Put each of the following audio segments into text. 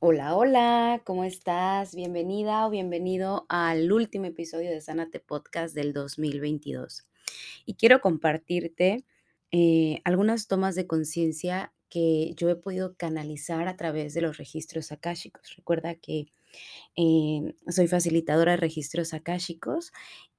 Hola, hola, ¿cómo estás? Bienvenida o bienvenido al último episodio de Sánate Podcast del 2022. Y quiero compartirte eh, algunas tomas de conciencia que yo he podido canalizar a través de los registros akáshicos. Recuerda que eh, soy facilitadora de registros akáshicos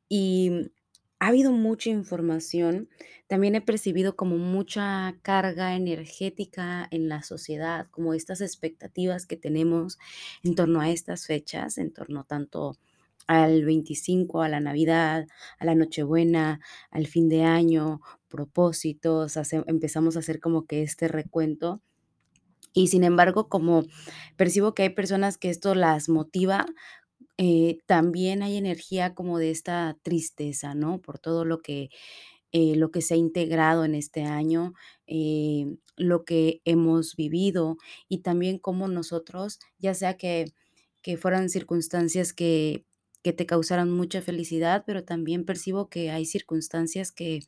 y ha habido mucha información. También he percibido como mucha carga energética en la sociedad, como estas expectativas que tenemos en torno a estas fechas, en torno tanto al 25, a la Navidad, a la Nochebuena, al fin de año, propósitos, hace- empezamos a hacer como que este recuento. Y sin embargo, como percibo que hay personas que esto las motiva, eh, también hay energía como de esta tristeza, ¿no? Por todo lo que, eh, lo que se ha integrado en este año, eh, lo que hemos vivido y también cómo nosotros, ya sea que, que fueran circunstancias que, que te causaran mucha felicidad, pero también percibo que hay circunstancias que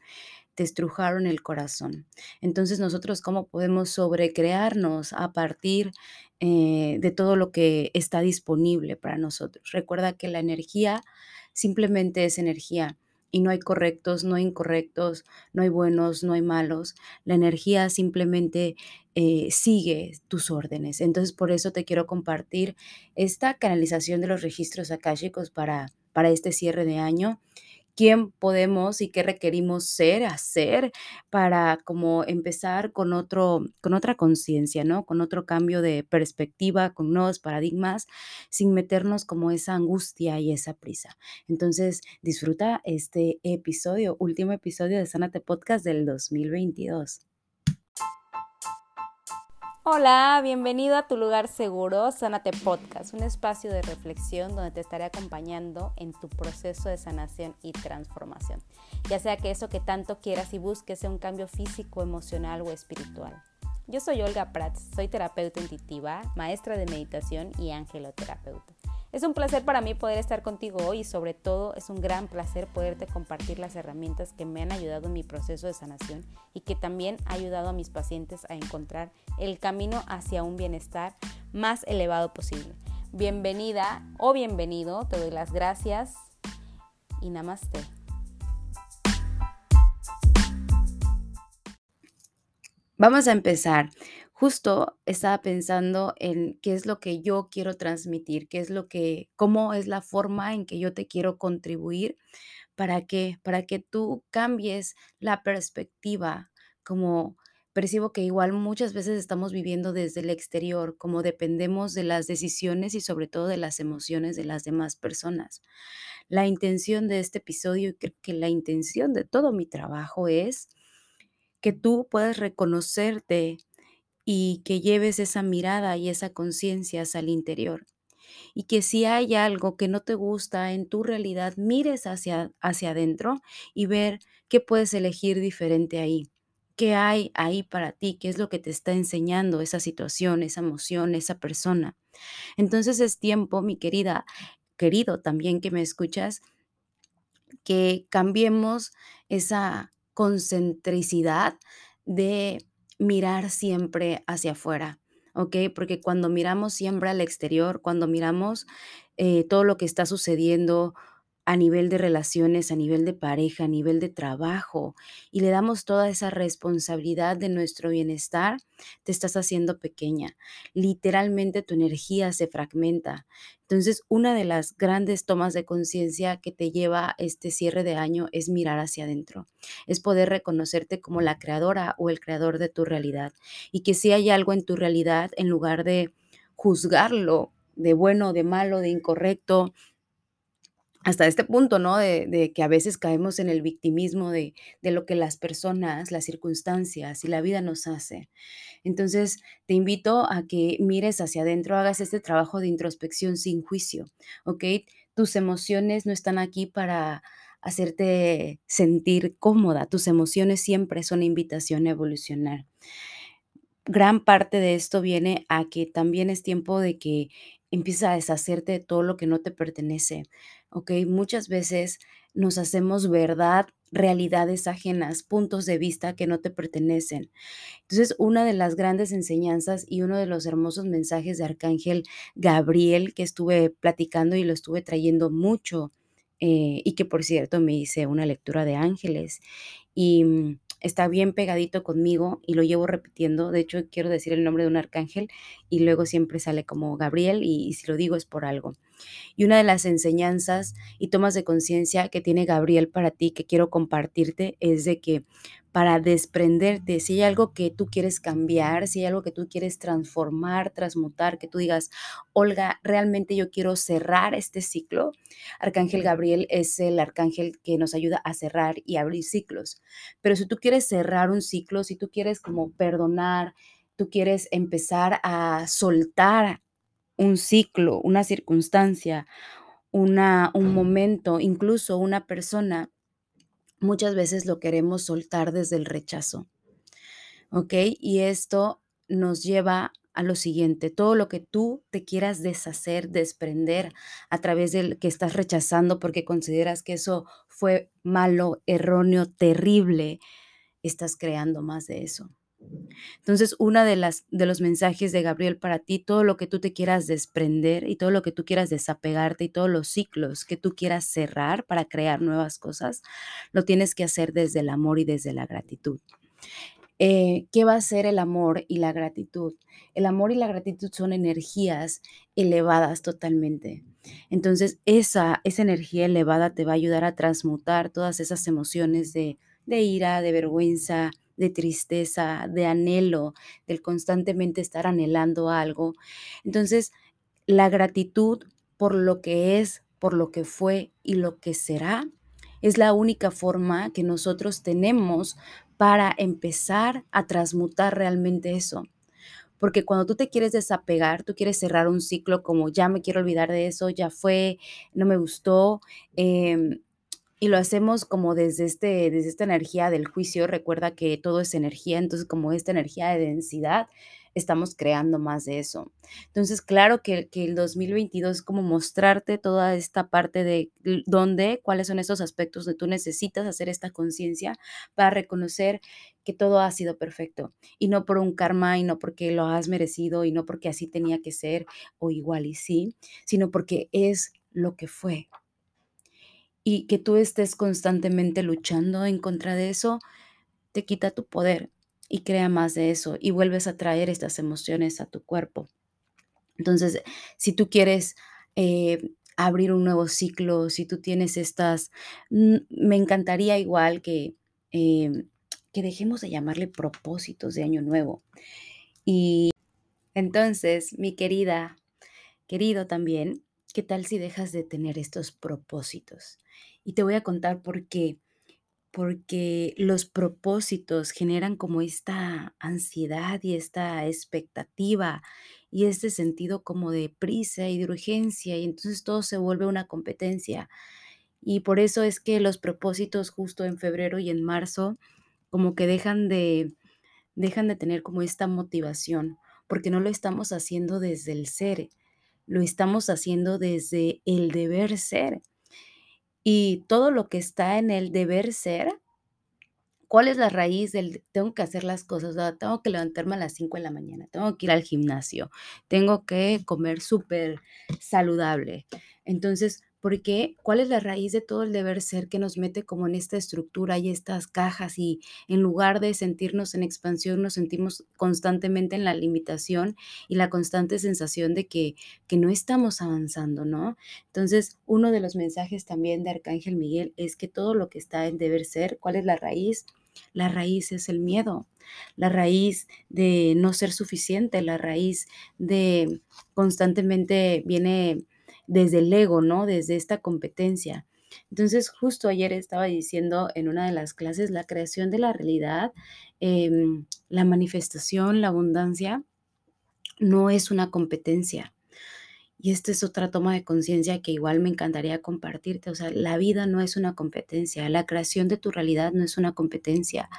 te estrujaron el corazón. Entonces, nosotros, ¿cómo podemos sobrecrearnos a partir eh, de todo lo que está disponible para nosotros? Recuerda que la energía simplemente es energía y no hay correctos, no hay incorrectos, no hay buenos, no hay malos. La energía simplemente eh, sigue tus órdenes. Entonces, por eso te quiero compartir esta canalización de los registros akáshicos para, para este cierre de año quién podemos y qué requerimos ser, hacer para como empezar con otro con otra conciencia, ¿no? Con otro cambio de perspectiva, con nuevos paradigmas, sin meternos como esa angustia y esa prisa. Entonces, disfruta este episodio, último episodio de Sánate Podcast del 2022. Hola, bienvenido a tu lugar seguro, Sánate Podcast, un espacio de reflexión donde te estaré acompañando en tu proceso de sanación y transformación, ya sea que eso que tanto quieras y busques sea un cambio físico, emocional o espiritual. Yo soy Olga Prats, soy terapeuta intuitiva, maestra de meditación y angeloterapeuta. Es un placer para mí poder estar contigo hoy y sobre todo es un gran placer poderte compartir las herramientas que me han ayudado en mi proceso de sanación y que también ha ayudado a mis pacientes a encontrar el camino hacia un bienestar más elevado posible. Bienvenida o bienvenido, te doy las gracias y namaste. Vamos a empezar. Justo estaba pensando en qué es lo que yo quiero transmitir, qué es lo que, cómo es la forma en que yo te quiero contribuir, para que, para que tú cambies la perspectiva, como percibo que igual muchas veces estamos viviendo desde el exterior, como dependemos de las decisiones y sobre todo de las emociones de las demás personas. La intención de este episodio y creo que la intención de todo mi trabajo es que tú puedas reconocerte y que lleves esa mirada y esa conciencia hacia el interior. Y que si hay algo que no te gusta en tu realidad, mires hacia, hacia adentro y ver qué puedes elegir diferente ahí. ¿Qué hay ahí para ti? ¿Qué es lo que te está enseñando esa situación, esa emoción, esa persona? Entonces es tiempo, mi querida, querido también que me escuchas, que cambiemos esa concentricidad de mirar siempre hacia afuera, ¿ok? Porque cuando miramos siempre al exterior, cuando miramos eh, todo lo que está sucediendo a nivel de relaciones, a nivel de pareja, a nivel de trabajo, y le damos toda esa responsabilidad de nuestro bienestar, te estás haciendo pequeña. Literalmente tu energía se fragmenta. Entonces, una de las grandes tomas de conciencia que te lleva este cierre de año es mirar hacia adentro, es poder reconocerte como la creadora o el creador de tu realidad y que si hay algo en tu realidad, en lugar de juzgarlo de bueno, de malo, de incorrecto, hasta este punto, ¿no? De, que a veces caemos en el victimismo de, de lo que las personas, las circunstancias y la vida nos hace. Entonces, te invito a que mires hacia adentro, hagas este trabajo de introspección sin juicio, ¿ok? Tus emociones no están aquí para hacerte sentir cómoda, tus emociones siempre son invitación a evolucionar. Gran parte de esto viene a que también es tiempo de que empieces a deshacerte de todo lo que no te pertenece, ¿ok? Muchas veces nos hacemos verdad realidades ajenas, puntos de vista que no te pertenecen. Entonces, una de las grandes enseñanzas y uno de los hermosos mensajes de Arcángel Gabriel que estuve platicando y lo estuve trayendo mucho, eh, y que por cierto me hice una lectura de ángeles y mm, está bien pegadito conmigo y lo llevo repitiendo. De hecho, quiero decir el nombre de un arcángel y luego siempre sale como Gabriel y, y si lo digo es por algo. Y una de las enseñanzas y tomas de conciencia que tiene Gabriel para ti, que quiero compartirte, es de que para desprenderte, si hay algo que tú quieres cambiar, si hay algo que tú quieres transformar, transmutar, que tú digas, Olga, realmente yo quiero cerrar este ciclo. Arcángel Gabriel es el arcángel que nos ayuda a cerrar y abrir ciclos. Pero si tú quieres cerrar un ciclo, si tú quieres como perdonar, tú quieres empezar a soltar un ciclo, una circunstancia, una, un momento, incluso una persona, muchas veces lo queremos soltar desde el rechazo. ¿Ok? Y esto nos lleva a lo siguiente, todo lo que tú te quieras deshacer, desprender a través del que estás rechazando porque consideras que eso fue malo, erróneo, terrible, estás creando más de eso. Entonces, una de las de los mensajes de Gabriel para ti, todo lo que tú te quieras desprender y todo lo que tú quieras desapegarte y todos los ciclos que tú quieras cerrar para crear nuevas cosas, lo tienes que hacer desde el amor y desde la gratitud. Eh, ¿Qué va a ser el amor y la gratitud? El amor y la gratitud son energías elevadas totalmente. Entonces, esa, esa energía elevada te va a ayudar a transmutar todas esas emociones de, de ira, de vergüenza, de tristeza, de anhelo, del constantemente estar anhelando algo. Entonces, la gratitud por lo que es, por lo que fue y lo que será, es la única forma que nosotros tenemos para empezar a transmutar realmente eso. Porque cuando tú te quieres desapegar, tú quieres cerrar un ciclo como ya me quiero olvidar de eso, ya fue, no me gustó, eh, y lo hacemos como desde, este, desde esta energía del juicio. Recuerda que todo es energía, entonces como esta energía de densidad, estamos creando más de eso. Entonces, claro que, que el 2022 es como mostrarte toda esta parte de dónde, cuáles son esos aspectos donde tú necesitas hacer esta conciencia para reconocer que todo ha sido perfecto y no por un karma y no porque lo has merecido y no porque así tenía que ser o igual y sí, sino porque es lo que fue, y que tú estés constantemente luchando en contra de eso, te quita tu poder y crea más de eso y vuelves a traer estas emociones a tu cuerpo. Entonces, si tú quieres eh, abrir un nuevo ciclo, si tú tienes estas, mm, me encantaría igual que, em, que dejemos de llamarle propósitos de año nuevo. Y entonces, mi querida, querido también, ¿qué tal si dejas de tener estos propósitos? Y te voy a contar por qué. Porque los propósitos generan como esta ansiedad y esta expectativa y este sentido como de prisa y de urgencia y entonces todo se vuelve una competencia. Y por eso es que los propósitos justo en febrero y en marzo como que dejan de dejan de tener como esta motivación, porque no lo estamos haciendo desde el ser, lo estamos haciendo desde el deber ser. Y todo lo que está en el deber ser, ¿cuál es la raíz del tengo que hacer las cosas? tengo que levantarme a las 5 de la mañana, tengo que ir al gimnasio, tengo que comer súper saludable. Entonces, porque cuál es la raíz de todo el deber ser que nos mete como en esta estructura y estas cajas y en lugar de sentirnos en expansión nos sentimos constantemente en la limitación y la constante sensación de que, que no estamos avanzando, ¿no? Entonces, uno de los mensajes también de Arcángel Miguel es que todo lo que está en deber ser, ¿cuál es la raíz? La raíz es el miedo, la raíz de no ser suficiente, la raíz de constantemente viene desde el ego, ¿no? Desde esta competencia. Entonces, justo ayer estaba diciendo en una de las clases, la creación de la realidad, em, la manifestación, la abundancia, no es una competencia. Y esta es otra toma de conciencia que igual me encantaría compartirte. O sea, la vida no es una competencia, la creación de tu realidad no es una competencia,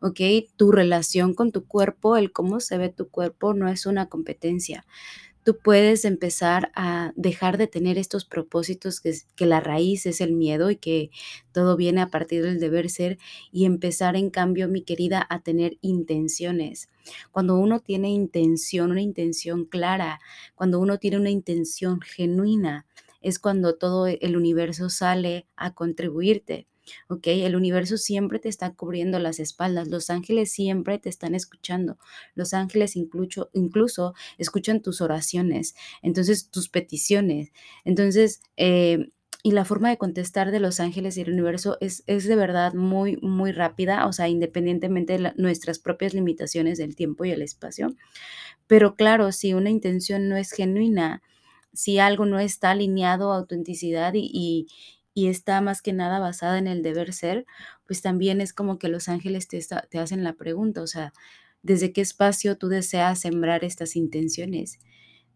¿ok? Tu relación con tu cuerpo, el cómo se ve tu cuerpo, no es una competencia tú puedes empezar a dejar de tener estos propósitos que, que la raíz es el miedo y que todo viene a partir del deber ser y empezar en cambio, mi querida, a tener intenciones. Cuando uno tiene intención, una intención clara, cuando uno tiene una intención genuina, es cuando todo el universo sale a contribuirte. ¿Ok? El universo siempre te está cubriendo las espaldas, los ángeles siempre te están escuchando, los ángeles incluso, incluso escuchan tus oraciones, entonces tus peticiones. Entonces, eh, y la forma de contestar de los ángeles y el universo es, es de verdad muy, muy rápida, o sea, independientemente de nuestras propias limitaciones del tiempo y el espacio. Pero claro, si una intención no es genuina, si algo no está alineado a autenticidad y, y está más que nada basada en el deber ser, pues también es como que los ángeles te, te hacen la pregunta, o sea, ¿desde qué espacio tú deseas sembrar estas intenciones?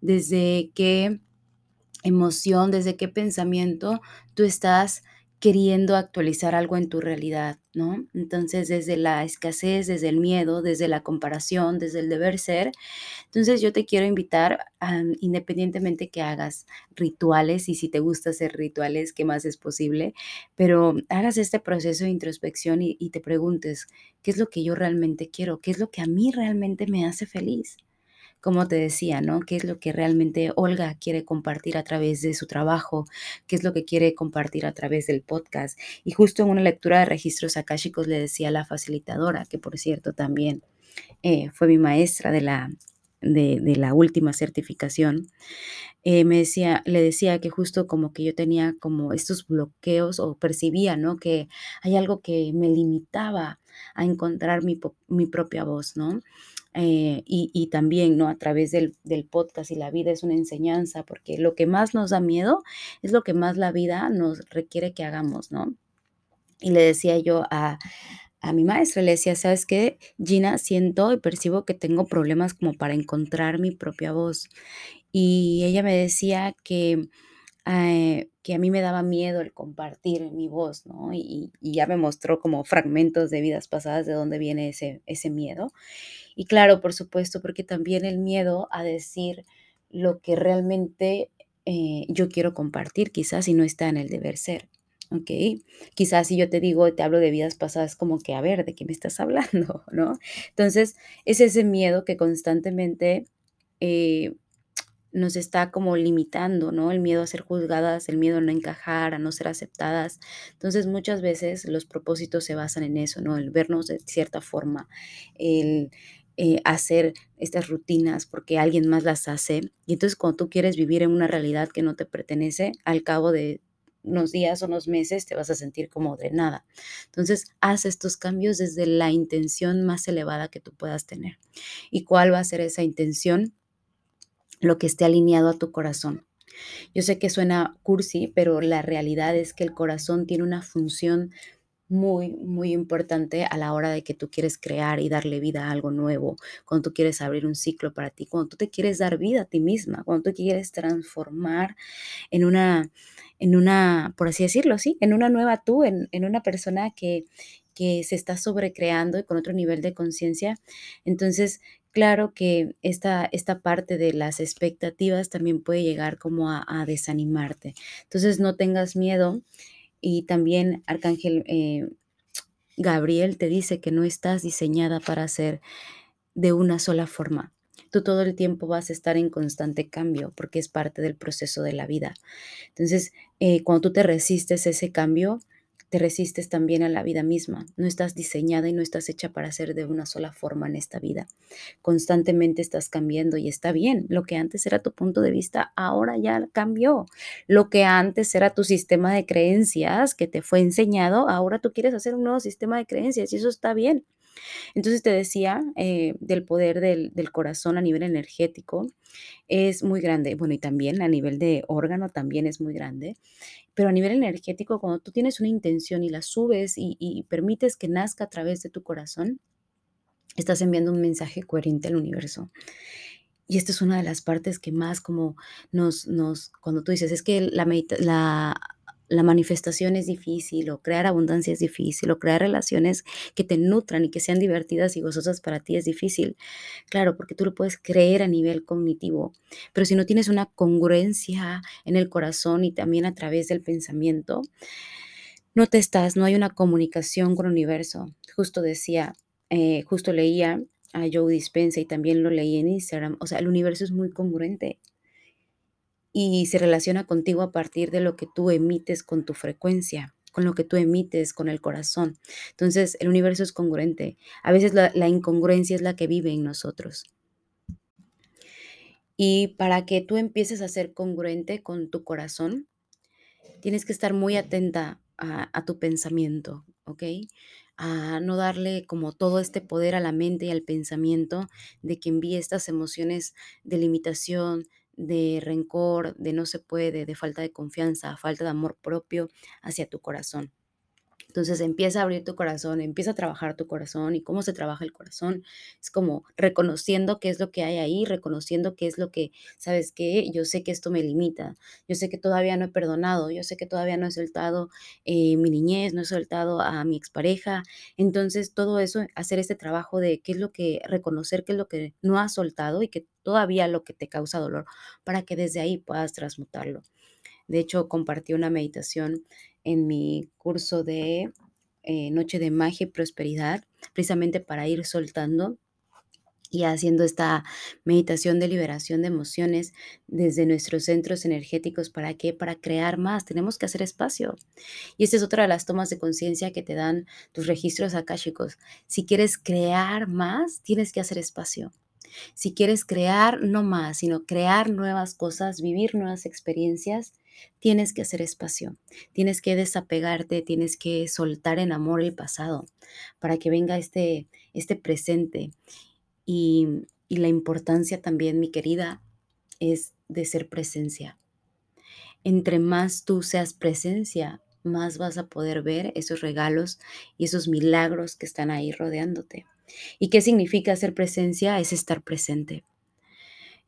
¿Desde qué emoción, desde qué pensamiento tú estás queriendo actualizar algo en tu realidad, ¿no? Entonces, desde la escasez, desde el miedo, desde la comparación, desde el deber ser, entonces yo te quiero invitar, a, independientemente que hagas rituales y si te gusta hacer rituales, ¿qué más es posible? Pero hagas este proceso de introspección y te preguntes, ¿qué es lo que yo realmente quiero? ¿Qué es lo que a mí realmente me hace feliz? Como te decía, ¿no? ¿Qué es lo que realmente Olga quiere compartir a través de su trabajo? ¿Qué es lo que quiere compartir a través del podcast? Y justo en una lectura de registros akáshicos le decía a la facilitadora, que por cierto también eh, fue mi maestra de la, de, la última certificación, eh, me decía, le decía que justo como que yo tenía como estos bloqueos o percibía, ¿no? Que hay algo que me limitaba a encontrar mi, mi propia voz, ¿no? Eh, y, y también, ¿no? A través del, del podcast y la vida es una enseñanza, porque lo que más nos da miedo es lo que más la vida nos requiere que hagamos, ¿no? Y le decía yo a, a mi maestra, le decía, ¿sabes qué? Gina, siento y percibo que tengo problemas como para encontrar mi propia voz. Y ella me decía que, eh, que a mí me daba miedo el compartir mi voz, ¿no? Y, ya me mostró como fragmentos de vidas pasadas de dónde viene ese, ese miedo. Y claro, por supuesto, porque también el miedo a decir lo que realmente eh, yo quiero compartir, quizás si no está en el deber ser. ¿Ok? Quizás si yo te digo, te hablo de vidas pasadas, como que, a ver, ¿de qué me estás hablando? ¿No? Entonces, es ese miedo que constantemente eh, nos está como limitando, ¿no? El miedo a ser juzgadas, el miedo a no encajar, a no ser aceptadas. Entonces, muchas veces los propósitos se basan en eso, ¿no? El vernos de cierta forma, el eh, hacer estas rutinas porque alguien más las hace. Y entonces, cuando tú quieres vivir en una realidad que no te pertenece, al cabo de unos días o unos meses te vas a sentir como de nada. Entonces, haz estos cambios desde la intención más elevada que tú puedas tener. ¿Y cuál va a ser esa intención? Lo que esté alineado a tu corazón. Yo sé que suena cursi, pero la realidad es que el corazón tiene una función muy, muy importante a la hora de que tú quieres crear y darle vida a algo nuevo, cuando tú quieres abrir un ciclo para ti, cuando tú te quieres dar vida a ti misma, cuando tú quieres transformar en una, en una, por así decirlo, sí, en una nueva tú, en, en una persona que, que se está sobrecreando y con otro nivel de conciencia. Entonces, claro que esta, esta parte de las expectativas también puede llegar como a, desanimarte. Entonces, no tengas miedo y también Arcángel eh, Gabriel te dice que no estás diseñada para ser de una sola forma. Tú todo el tiempo vas a estar en constante cambio porque es parte del proceso de la vida. Entonces, eh, cuando tú te resistes a ese cambio, te resistes también a la vida misma. No estás diseñada y no estás hecha para ser de una sola forma en esta vida. Constantemente estás cambiando y está bien. Lo que antes era tu punto de vista, ahora ya cambió. Lo que antes era tu sistema de creencias que te fue enseñado, ahora tú quieres hacer un nuevo sistema de creencias y eso está bien. Entonces te decía eh, del poder del, del corazón a nivel energético es muy grande. Bueno, y también a nivel de órgano también es muy grande. Pero a nivel energético, cuando tú tienes una intención y la subes y, y permites que nazca a través de tu corazón, estás enviando un mensaje coherente al universo. Y esta es una de las partes que más como nos, nos cuando tú dices, es que la, medita- la la manifestación es difícil, o crear abundancia es difícil, o crear relaciones que te nutran y que sean divertidas y gozosas para ti es difícil. Claro, porque tú lo puedes creer a nivel cognitivo, pero si no tienes una congruencia en el corazón y también a través del pensamiento, no te estás, no hay una comunicación con el universo. Justo decía, eh, justo leía a Joe Dispensa y también lo leí en Instagram, o sea, el universo es muy congruente y se relaciona contigo a partir de lo que tú emites con tu frecuencia, con lo que tú emites con el corazón. Entonces, el universo es congruente. A veces la, incongruencia es la que vive en nosotros. Y para que tú empieces a ser congruente con tu corazón, tienes que estar muy atenta a, a tu pensamiento, ¿ok? A no darle como todo este poder a la mente y al pensamiento de que envíe estas emociones de limitación, de rencor, de no se puede, de falta de confianza, falta de amor propio hacia tu corazón. Entonces empieza a abrir tu corazón, empieza a trabajar tu corazón y cómo se trabaja el corazón. Es como reconociendo qué es lo que hay ahí, reconociendo qué es lo que, ¿sabes qué? Yo sé que esto me limita, yo sé que todavía no he perdonado, yo sé que todavía no he soltado eh, mi niñez, no he soltado a mi expareja. Entonces todo eso, hacer este trabajo de qué es lo que, reconocer qué es lo que no has soltado y que todavía lo que te causa dolor, para que desde ahí puedas transmutarlo. De hecho, compartí una meditación en mi curso de eh, Noche de Magia y Prosperidad, precisamente para ir soltando y haciendo esta meditación de liberación de emociones desde nuestros centros energéticos. ¿Para qué? Para crear más. Tenemos que hacer espacio. Y esta es otra de las tomas de conciencia que te dan tus registros akáshicos. Si quieres crear más, tienes que hacer espacio. Si quieres crear no más, sino crear nuevas cosas, vivir nuevas experiencias, tienes que hacer espacio, tienes que desapegarte, tienes que soltar en amor el pasado para que venga este, este presente. Y, y la importancia también, mi querida, es de ser presencia. Entre más tú seas presencia, más vas a poder ver esos regalos y esos milagros que están ahí rodeándote. ¿Y qué significa ser presencia? Es estar presente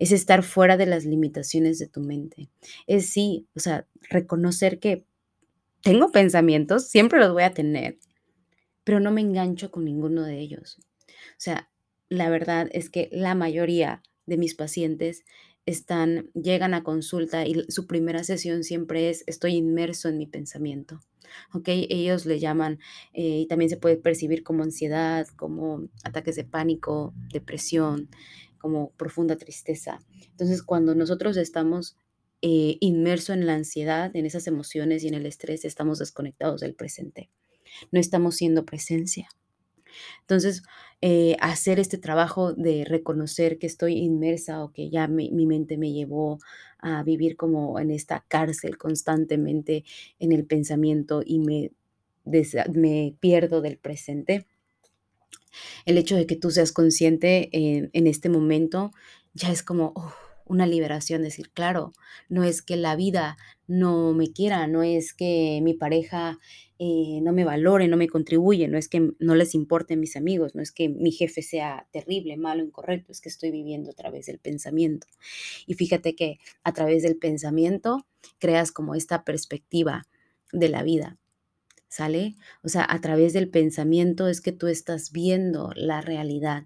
es estar fuera de las limitaciones de tu mente. Es sí, o sea, reconocer que tengo pensamientos, siempre los voy a tener, pero no me engancho con ninguno de ellos. O sea, la verdad es que la mayoría de mis pacientes están, llegan a consulta y su primera sesión siempre es estoy inmerso en mi pensamiento. ¿ok? Ellos le llaman, eh, y también se puede percibir como ansiedad, como ataques de pánico, depresión, como profunda tristeza. Entonces, cuando nosotros estamos eh, inmersos en la ansiedad, en esas emociones y en el estrés, estamos desconectados del presente. No estamos siendo presencia. Entonces, eh, hacer este trabajo de reconocer que estoy inmersa o que ya mi mente me llevó a vivir como en esta cárcel constantemente en el pensamiento y me, me pierdo del presente, el hecho de que tú seas consciente en, este momento ya es como una liberación, decir, claro, no es que la vida no me quiera, no es que mi pareja eh, no me valore, no me contribuye, no es que no les importen mis amigos, no es que mi jefe sea terrible, malo, incorrecto, es que estoy viviendo a través del pensamiento. Y fíjate que a través del pensamiento creas como esta perspectiva de la vida. ¿Sale? O sea, a través del pensamiento es que tú estás viendo la realidad.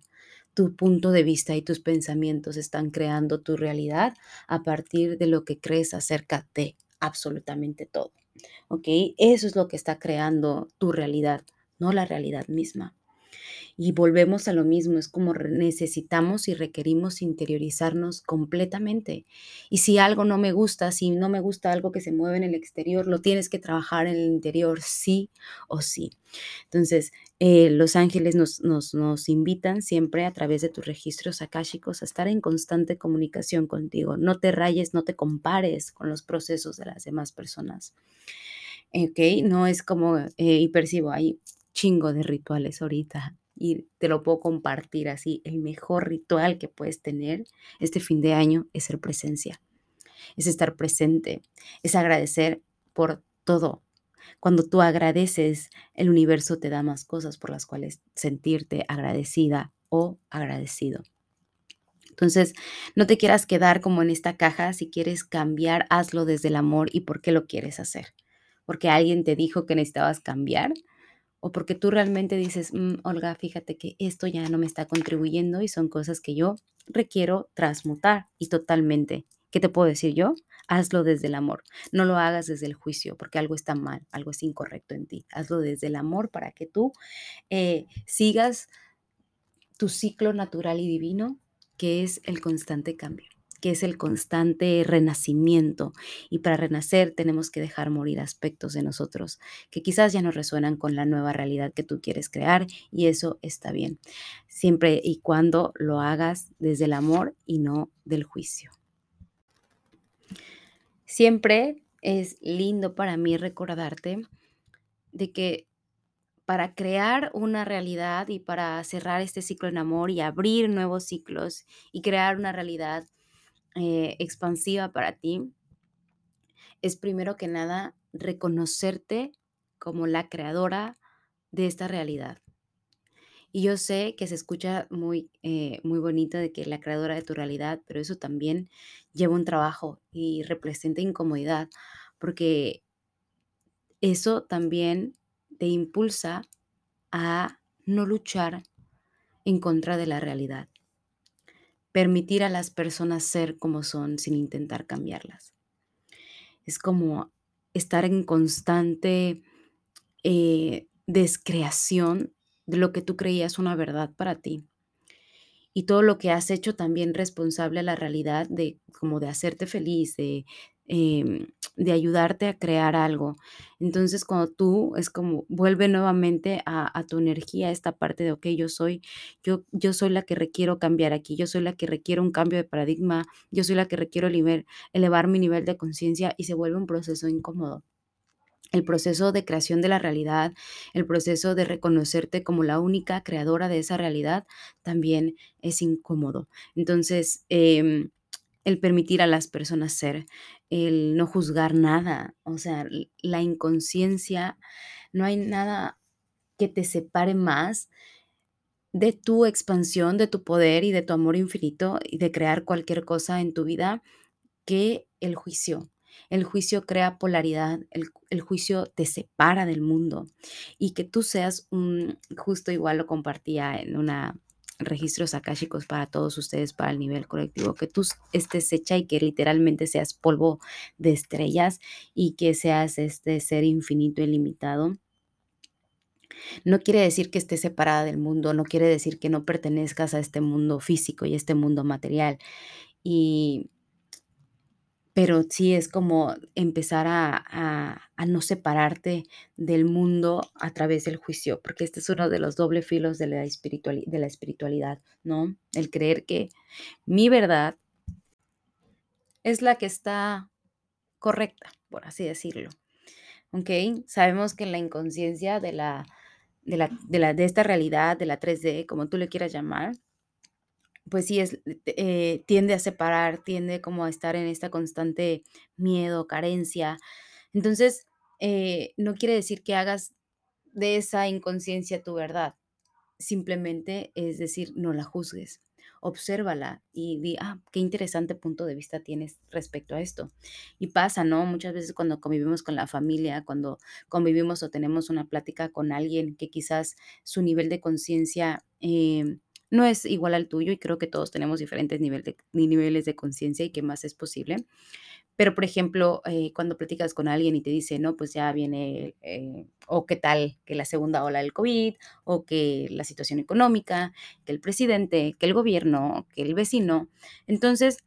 Tu punto de vista y tus pensamientos están creando tu realidad a partir de lo que crees acerca de absolutamente todo. ¿Ok? Eso es lo que está creando tu realidad, no la realidad misma. Y volvemos a lo mismo, es como necesitamos y requerimos interiorizarnos completamente. Y si algo no me gusta, si no me gusta algo que se mueve en el exterior, lo tienes que trabajar en el interior, sí o sí. Entonces, eh, los ángeles nos, nos, nos, invitan siempre a través de tus registros akáshicos a estar en constante comunicación contigo. No te rayes, no te compares con los procesos de las demás personas. ¿Ok? No es como, eh, y percibo, hay chingo de rituales ahorita y te lo puedo compartir así, el mejor ritual que puedes tener este fin de año es ser presencia, es estar presente, es agradecer por todo. Cuando tú agradeces, el universo te da más cosas por las cuales sentirte agradecida o agradecido. Entonces, no te quieras quedar como en esta caja, si quieres cambiar, hazlo desde el amor y por qué lo quieres hacer. porque alguien te dijo que necesitabas cambiar o porque tú realmente dices, "Mm, Olga, fíjate que esto ya no me está contribuyendo y son cosas que yo requiero transmutar y totalmente. ¿Qué te puedo decir yo? Hazlo desde el amor. No lo hagas desde el juicio porque algo está mal, algo es incorrecto en ti. Hazlo desde el amor para que tú eh, sigas tu ciclo natural y divino, que es el constante cambio que es el constante renacimiento. Y para renacer tenemos que dejar morir aspectos de nosotros que quizás ya no resuenan con la nueva realidad que tú quieres crear y eso está bien, siempre y cuando lo hagas desde el amor y no del juicio. Siempre es lindo para mí recordarte de que para crear una realidad y para cerrar este ciclo en amor y abrir nuevos ciclos y crear una realidad eh, expansiva para ti es primero que nada reconocerte como la creadora de esta realidad. Y yo sé que se escucha muy, eh, muy bonito de que la creadora de tu realidad, pero eso también lleva un trabajo y representa incomodidad, porque eso también te impulsa a no luchar en contra de la realidad permitir a las personas ser como son sin intentar cambiarlas. Es como estar en constante eh, descreación de lo que tú creías una verdad para ti y todo lo que has hecho también responsable a la realidad de como de hacerte feliz, de em, de ayudarte a crear algo. Entonces, cuando tú es como vuelve nuevamente a, a tu energía esta parte de, ok, yo soy, yo, yo soy la que requiero cambiar aquí, yo soy la que requiero un cambio de paradigma, yo soy la que requiero elevar, elevar mi nivel de conciencia y se vuelve un proceso incómodo. El proceso de creación de la realidad, el proceso de reconocerte como la única creadora de esa realidad, también es incómodo. Entonces, em, el permitir a las personas ser, el no juzgar nada, o sea, la inconsciencia, no hay nada que te separe más de tu expansión, de tu poder y de tu amor infinito y de crear cualquier cosa en tu vida que el juicio. El juicio crea polaridad, el, el juicio te separa del mundo y que tú seas un, justo igual lo compartía en una registros akáshicos para todos ustedes, para el nivel colectivo, que tú estés hecha y que literalmente seas polvo de estrellas y que seas este ser infinito y limitado. No quiere decir que estés separada del mundo, no quiere decir que no pertenezcas a este mundo físico y este mundo material. Y pero sí es como empezar a, a, no separarte del mundo a través del juicio, porque este es uno de los doble filos de la, espiritualidad, ¿no? El creer que mi verdad es la que está correcta, por así decirlo. ¿Ok? Sabemos que la inconsciencia de la, de la, de la, de esta realidad, de la 3D, como tú le quieras llamar, pues sí, es, eh, tiende a separar, tiende como a estar en esta constante miedo, carencia. Entonces, eh, no quiere decir que hagas de esa inconsciencia tu verdad. Simplemente es decir, no la juzgues, obsérvala y di, ah, qué interesante punto de vista tienes respecto a esto. Y pasa, ¿no? Muchas veces cuando convivimos con la familia, cuando convivimos o tenemos una plática con alguien que quizás su nivel de conciencia... Eh, no es igual al tuyo y creo que todos tenemos diferentes niveles de conciencia y qué más es posible. Pero, por ejemplo, eh, cuando platicas con alguien y te dice, no, pues ya viene, eh, o qué tal que la segunda ola del COVID, o que la situación económica, que el presidente, que el gobierno, que el vecino. Entonces,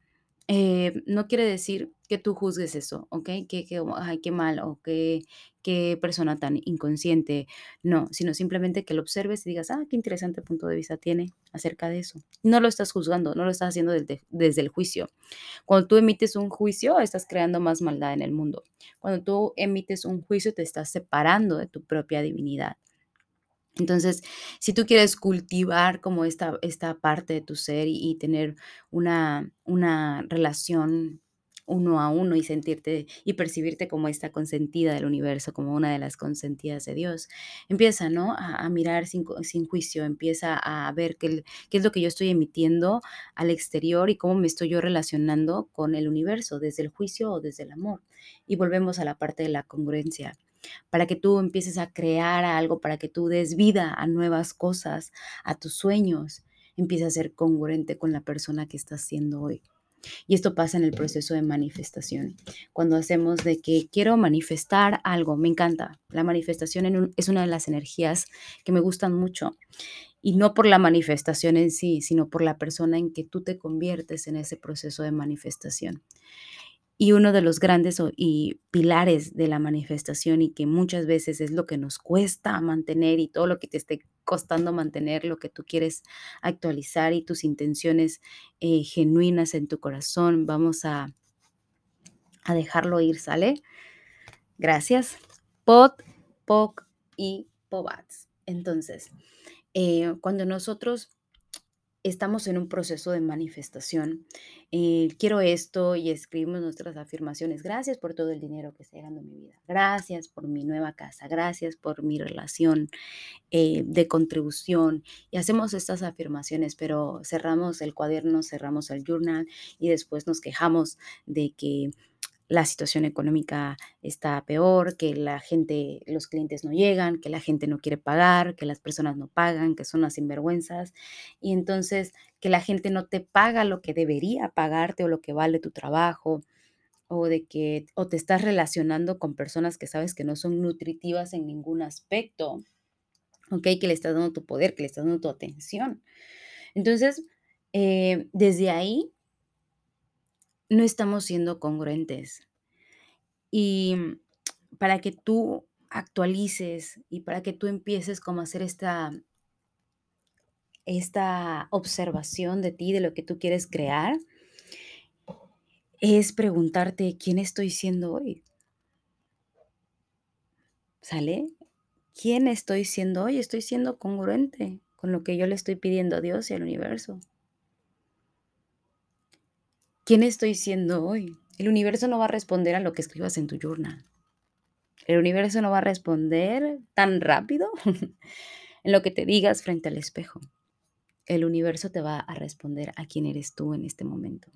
eh, no quiere decir que tú juzgues eso, ¿ok? Que, que ay, qué mal o que qué persona tan inconsciente, no, sino simplemente que lo observes y digas, ah, qué interesante punto de vista tiene acerca de eso. No lo estás juzgando, no lo estás haciendo desde, desde el juicio. Cuando tú emites un juicio, estás creando más maldad en el mundo. Cuando tú emites un juicio, te estás separando de tu propia divinidad. Entonces, si tú quieres cultivar como esta, esta parte de tu ser y, tener una, una relación uno a uno y sentirte y percibirte como esta consentida del universo, como una de las consentidas de Dios. Empieza, ¿no? A, mirar sin, juicio, empieza a ver qué, qué, es lo que yo estoy emitiendo al exterior y cómo me estoy yo relacionando con el universo, desde el juicio o desde el amor. Y volvemos a la parte de la congruencia. Para que tú empieces a crear algo, para que tú des vida a nuevas cosas, a tus sueños, empieza a ser congruente con la persona que estás siendo hoy. Y esto pasa en el proceso de manifestación. Cuando hacemos de que quiero manifestar algo, me encanta. La manifestación es una de las energías que me gustan mucho. Y no por la manifestación en sí, sino por la persona en que tú te conviertes en ese proceso de manifestación. Y uno de los grandes y pilares de la manifestación y que muchas veces es lo que nos cuesta mantener y todo lo que te esté costando mantener, lo que tú quieres actualizar y tus intenciones eh, genuinas en tu corazón, vamos a, a dejarlo ir, ¿sale? Gracias. Pot, Poc y Pobats. Entonces, eh, cuando nosotros estamos en un proceso de manifestación. Eh, quiero esto y escribimos nuestras afirmaciones. Gracias por todo el dinero que está llegando a mi vida. Gracias por mi nueva casa. Gracias por mi relación eh, de contribución. Y hacemos estas afirmaciones, pero cerramos el cuaderno, cerramos el journal y después nos quejamos de que la situación económica está peor, que la gente, los clientes no llegan, que la gente no quiere pagar, que las personas no pagan, que son las sinvergüenzas, y entonces que la gente no te paga lo que debería pagarte o lo que vale tu trabajo, o de que o te estás relacionando con personas que sabes que no son nutritivas en ningún aspecto, ¿ok? Que le estás dando tu poder, que le estás dando tu atención. Entonces, eh, desde ahí no estamos siendo congruentes. Y para que tú actualices y para que tú empieces como a hacer esta, esta observación de ti, de lo que tú quieres crear, es preguntarte quién estoy siendo hoy. ¿Sale? ¿Quién estoy siendo hoy? Estoy siendo congruente con lo que yo le estoy pidiendo a Dios y al universo. ¿Quién estoy siendo hoy? El universo no va a responder a lo que escribas en tu journal. El universo no va a responder tan rápido en lo que te digas frente al espejo. El universo te va a responder a quién eres tú en este momento.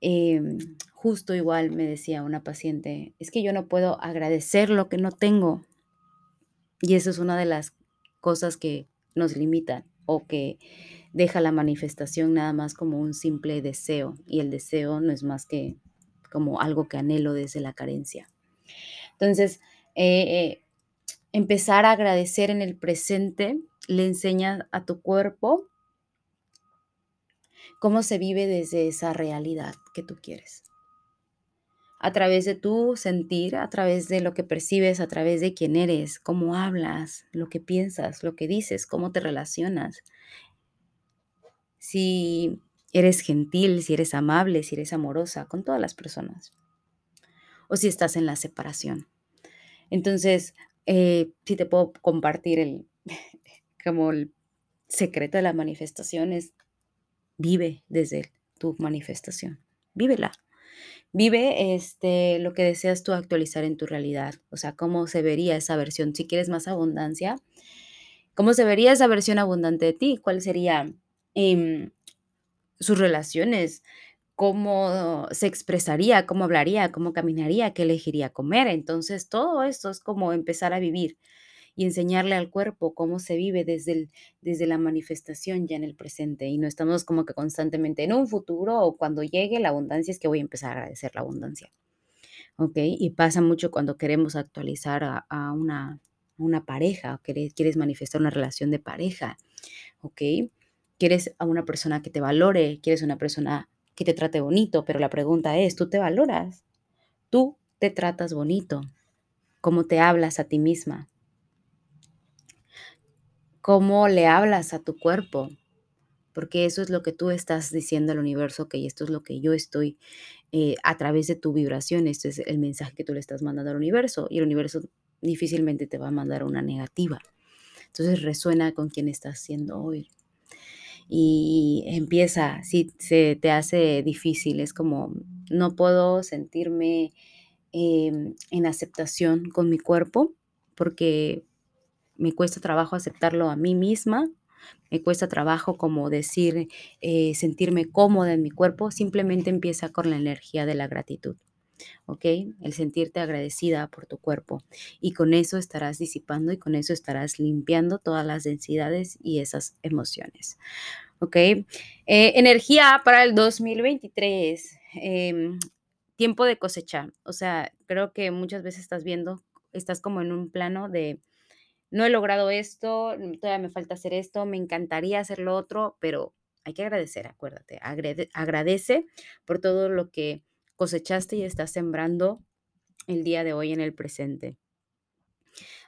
Em, justo igual me decía una paciente, es que yo no puedo agradecer lo que no tengo. Y eso es una de las cosas que nos limitan o que deja la manifestación nada más como un simple deseo y el deseo no es más que como algo que anhelo desde la carencia. Entonces, eh, empezar a agradecer en el presente le enseña a tu cuerpo cómo se vive desde esa realidad que tú quieres. A través de tu sentir, a través de lo que percibes, a través de quién eres, cómo hablas, lo que piensas, lo que dices, cómo te relacionas si eres gentil, si eres amable, si eres amorosa con todas las personas. O si estás en la separación. Entonces, eh, si te puedo compartir el, como el secreto de la manifestación es, vive desde tu manifestación, vívela. Vive este, lo que deseas tú actualizar en tu realidad, o sea, cómo se vería esa versión. Si quieres más abundancia, ¿cómo se vería esa versión abundante de ti? ¿Cuál sería Em, sus relaciones, cómo se expresaría, cómo hablaría, cómo caminaría, qué elegiría comer. Entonces, todo esto es como empezar a vivir y enseñarle al cuerpo cómo se vive desde, desde la manifestación ya en el presente. Y no estamos como que constantemente en un futuro o cuando llegue la abundancia es que voy a empezar a agradecer la abundancia. ¿Ok? Y pasa mucho cuando queremos actualizar a, una, una pareja o quieres, quieres manifestar una relación de pareja. ¿Ok? Quieres a una persona que te valore, quieres una persona que te trate bonito, pero la pregunta es, ¿tú te valoras? ¿Tú te tratas bonito? ¿Cómo te hablas a ti misma? ¿Cómo le hablas a tu cuerpo? Porque eso es lo que tú estás diciendo al universo, que esto es lo que yo estoy eh, a través de tu vibración, este es el mensaje que tú le estás mandando al universo y el universo difícilmente te va a mandar una negativa. Entonces resuena con quien estás siendo hoy y empieza, si se te hace difícil, es como no puedo sentirme em, en aceptación con mi cuerpo porque me cuesta trabajo aceptarlo a mí misma, me cuesta trabajo como decir, eh, sentirme cómoda en mi cuerpo, simplemente empieza con la energía de la gratitud. ¿Ok? El sentirte agradecida por tu cuerpo. Y con eso estarás disipando y con eso estarás limpiando todas las densidades y esas emociones. ¿Ok? Eh, energía para el 2023. em, tiempo de cosecha. O sea, creo que muchas veces estás viendo, estás como en un plano de, no he logrado esto, todavía me falta hacer esto, me encantaría hacer lo otro, pero hay que agradecer, acuérdate, agrade- agradece por todo lo que cosechaste y estás sembrando el día de hoy en el presente.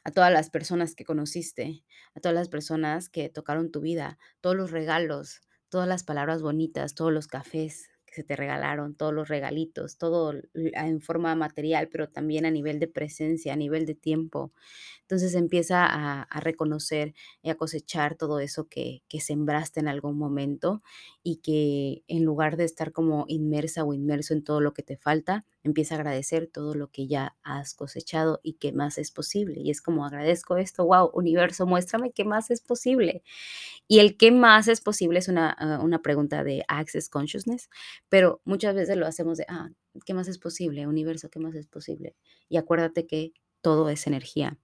A todas las personas que conociste, a todas las personas que tocaron tu vida, todos los regalos, todas las palabras bonitas, todos los cafés que se te regalaron, todos los regalitos, todo en forma material, pero también a nivel de presencia, a nivel de tiempo. Entonces empieza a, a reconocer y a cosechar todo eso que, que sembraste en algún momento y que en lugar de estar como inmersa o inmerso en todo lo que te falta, empieza a agradecer todo lo que ya has cosechado y que más es posible. Y es como agradezco esto, wow, universo, muéstrame qué más es posible. Y el qué más es posible es una, ah, una pregunta de Access Consciousness, pero muchas veces lo hacemos de, ah, ¿qué más es posible? Universo, ¿qué más es posible? Y acuérdate que todo es energía.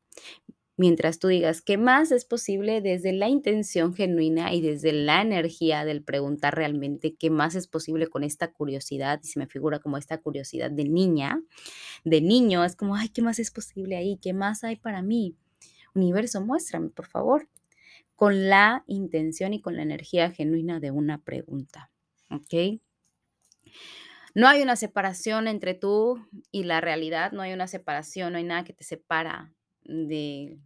Mientras tú digas, ¿qué más es posible desde la intención genuina y desde la energía del preguntar realmente qué más es posible con esta curiosidad? Y se me figura como esta curiosidad de niña, de niño, es como, ay, ¿qué más es posible ahí? ¿Qué más hay para mí? Universo, muéstrame, por favor, con la intención y con la energía genuina de una pregunta. ¿Ok? No hay una separación entre tú y la realidad, no hay una separación, no hay nada que te separa de,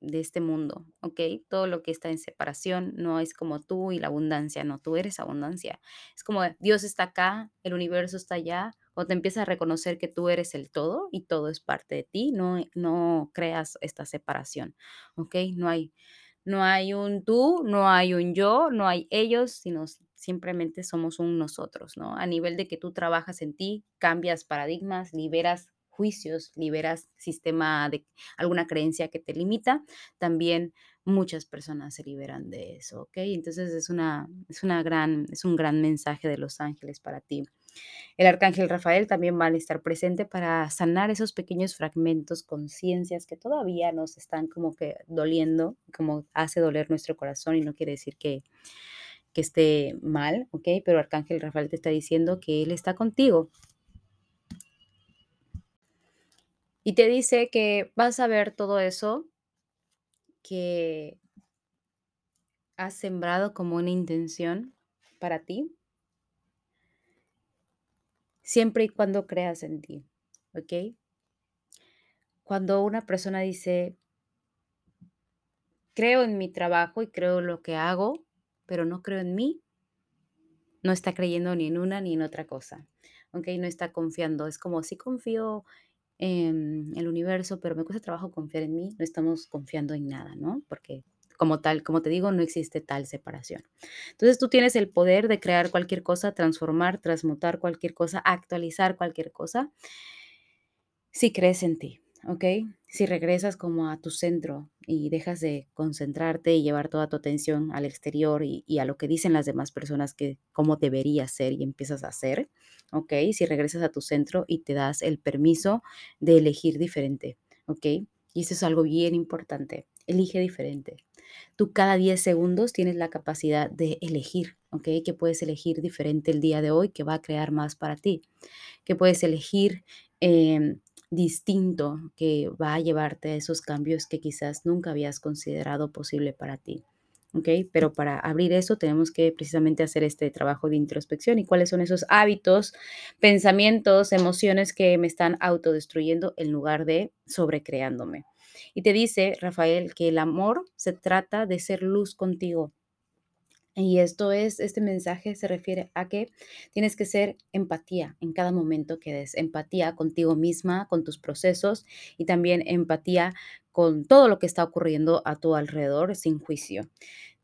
de este mundo, ¿ok? Todo lo que está en separación no es como tú y la abundancia, no, tú eres abundancia. Es como Dios está acá, el universo está allá, o te empiezas a reconocer que tú eres el todo y todo es parte de ti, no, no creas esta separación, ¿ok? No hay, no hay un tú, no hay un yo, no hay ellos, sino simplemente somos un nosotros, ¿no? A nivel de que tú trabajas en ti, cambias paradigmas, liberas juicios, liberas sistema de alguna creencia que te limita, también muchas personas se liberan de eso, ¿ok? Entonces es una, es una gran, es un gran mensaje de los ángeles para ti. El arcángel Rafael también va a estar presente para sanar esos pequeños fragmentos, conciencias que todavía nos están como que doliendo, como hace doler nuestro corazón y no quiere decir que, que esté mal, ¿ok? Pero arcángel Rafael te está diciendo que él está contigo y te dice que vas a ver todo eso que has sembrado como una intención para ti, siempre y cuando creas en ti, ¿ok? Cuando una persona dice, creo en mi trabajo y creo lo que hago, pero no creo en mí, no está creyendo ni en una ni en otra cosa, ¿ok? No está confiando. Es como, sí confío en el universo, pero me cuesta trabajo confiar en mí, no estamos confiando en nada, ¿no? Porque como tal, como te digo, no existe tal separación. Entonces tú tienes el poder de crear cualquier cosa, transformar, transmutar cualquier cosa, actualizar cualquier cosa, si crees en ti, ¿ok? Si regresas como a tu centro y dejas de concentrarte y llevar toda tu atención al exterior y, a lo que dicen las demás personas que cómo deberías ser y empiezas a hacer, ¿ok? Si regresas a tu centro y te das el permiso de elegir diferente, ¿ok? Y eso es algo bien importante. Elige diferente. Tú cada 10 segundos tienes la capacidad de elegir, ¿ok? Que puedes elegir diferente el día de hoy que va a crear más para ti. Que puedes elegir em, distinto que va a llevarte a esos cambios que quizás nunca habías considerado posible para ti. ¿ok? Pero para abrir eso tenemos que precisamente hacer este trabajo de introspección y cuáles son esos hábitos, pensamientos, emociones que me están autodestruyendo en lugar de sobrecreándome. Y te dice, Rafael, que el amor se trata de ser luz contigo, y esto es, este mensaje se refiere a que tienes que ser empatía en cada momento que des, empatía contigo misma, con tus procesos y también empatía con todo lo que está ocurriendo a tu alrededor sin juicio.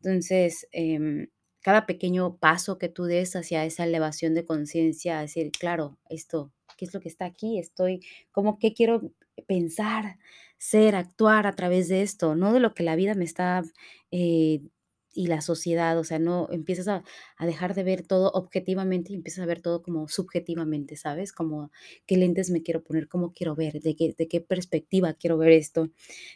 Entonces, em, cada pequeño paso que tú des hacia esa elevación de conciencia, decir, claro, esto, ¿qué es lo que está aquí? Estoy, ¿cómo qué quiero pensar, ser, actuar a través de esto? No de lo que la vida me está... eh, y la sociedad, o sea, no empiezas a a dejar de ver todo objetivamente y empiezas a ver todo como subjetivamente, ¿sabes? Como qué lentes me quiero poner, cómo quiero ver, de qué de qué perspectiva quiero ver esto.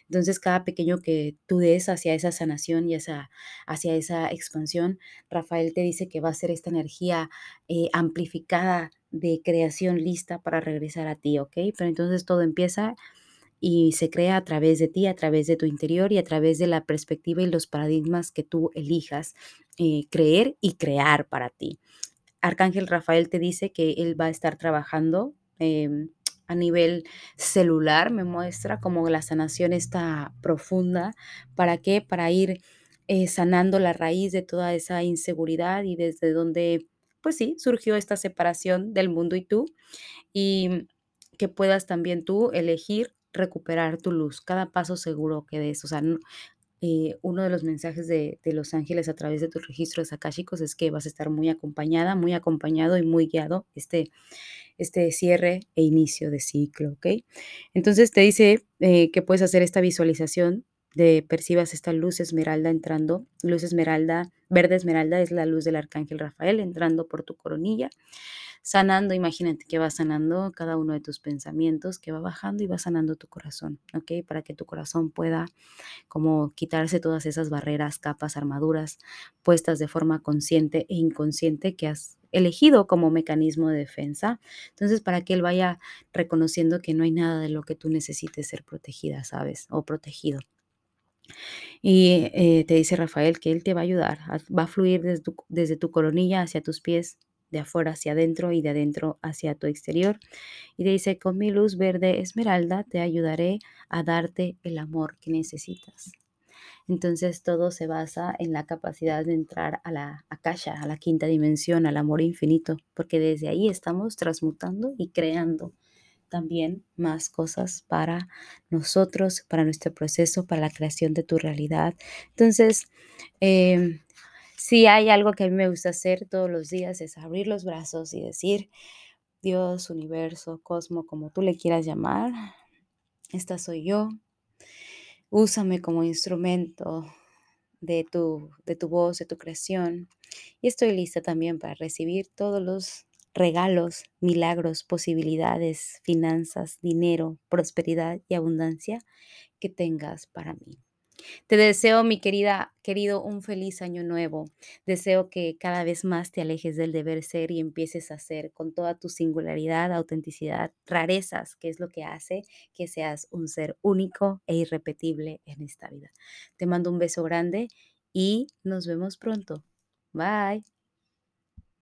Entonces, cada pequeño que tú des hacia esa sanación y esa hacia esa expansión, Rafael te dice que va a ser esta energía, eh, amplificada de creación lista para regresar a ti, ¿ok? Pero entonces todo empieza y se crea a través de ti, a través de tu interior y a través de la perspectiva y los paradigmas que tú elijas eh, creer y crear para ti. Arcángel Rafael te dice que él va a estar trabajando em, a nivel celular, me muestra como la sanación está profunda. ¿Para qué? Para ir eh, sanando la raíz de toda esa inseguridad y desde donde, pues sí, surgió esta separación del mundo y tú. Y que puedas también tú elegir recuperar tu luz, cada paso seguro que des. O sea, eh, uno de los mensajes de, de los ángeles a través de tus registros akáshicos es que vas a estar muy acompañada, muy acompañado y muy guiado este, este cierre e inicio de ciclo, ¿ok? Entonces te dice eh, que puedes hacer esta visualización de percibas esta luz esmeralda entrando, luz esmeralda, verde esmeralda es la luz del arcángel Rafael entrando por tu coronilla sanando, imagínate que va sanando cada uno de tus pensamientos, que va bajando y va sanando tu corazón, ¿ok? Para que tu corazón pueda como quitarse todas esas barreras, capas, armaduras puestas de forma consciente e inconsciente que has elegido como mecanismo de defensa. Entonces, para que él vaya reconociendo que no hay nada de lo que tú necesites ser protegida, ¿sabes? O protegido. Y eh, te dice Rafael que él te va a ayudar, va a fluir desde tu, desde tu coronilla hacia tus pies, de afuera hacia adentro y de adentro hacia tu exterior. Y te dice, con mi luz verde esmeralda te ayudaré a darte el amor que necesitas. Entonces todo se basa en la capacidad de entrar a la akasha, a la quinta dimensión, al amor infinito, porque desde ahí estamos transmutando y creando también más cosas para nosotros, para nuestro proceso, para la creación de tu realidad. Entonces, em, si hay algo que a mí me gusta hacer todos los días es abrir los brazos y decir, Dios, universo, cosmo, como tú le quieras llamar, esta soy yo, úsame como instrumento de tu, de tu voz, de tu creación. Y estoy lista también para recibir todos los regalos, milagros, posibilidades, finanzas, dinero, prosperidad y abundancia que tengas para mí. Te deseo, mi querida, querido, un feliz año nuevo. Deseo que cada vez más te alejes del deber ser y empieces a ser con toda tu singularidad, autenticidad, rarezas, que es lo que hace que seas un ser único e irrepetible en esta vida. Te mando un beso grande y nos vemos pronto. Bye.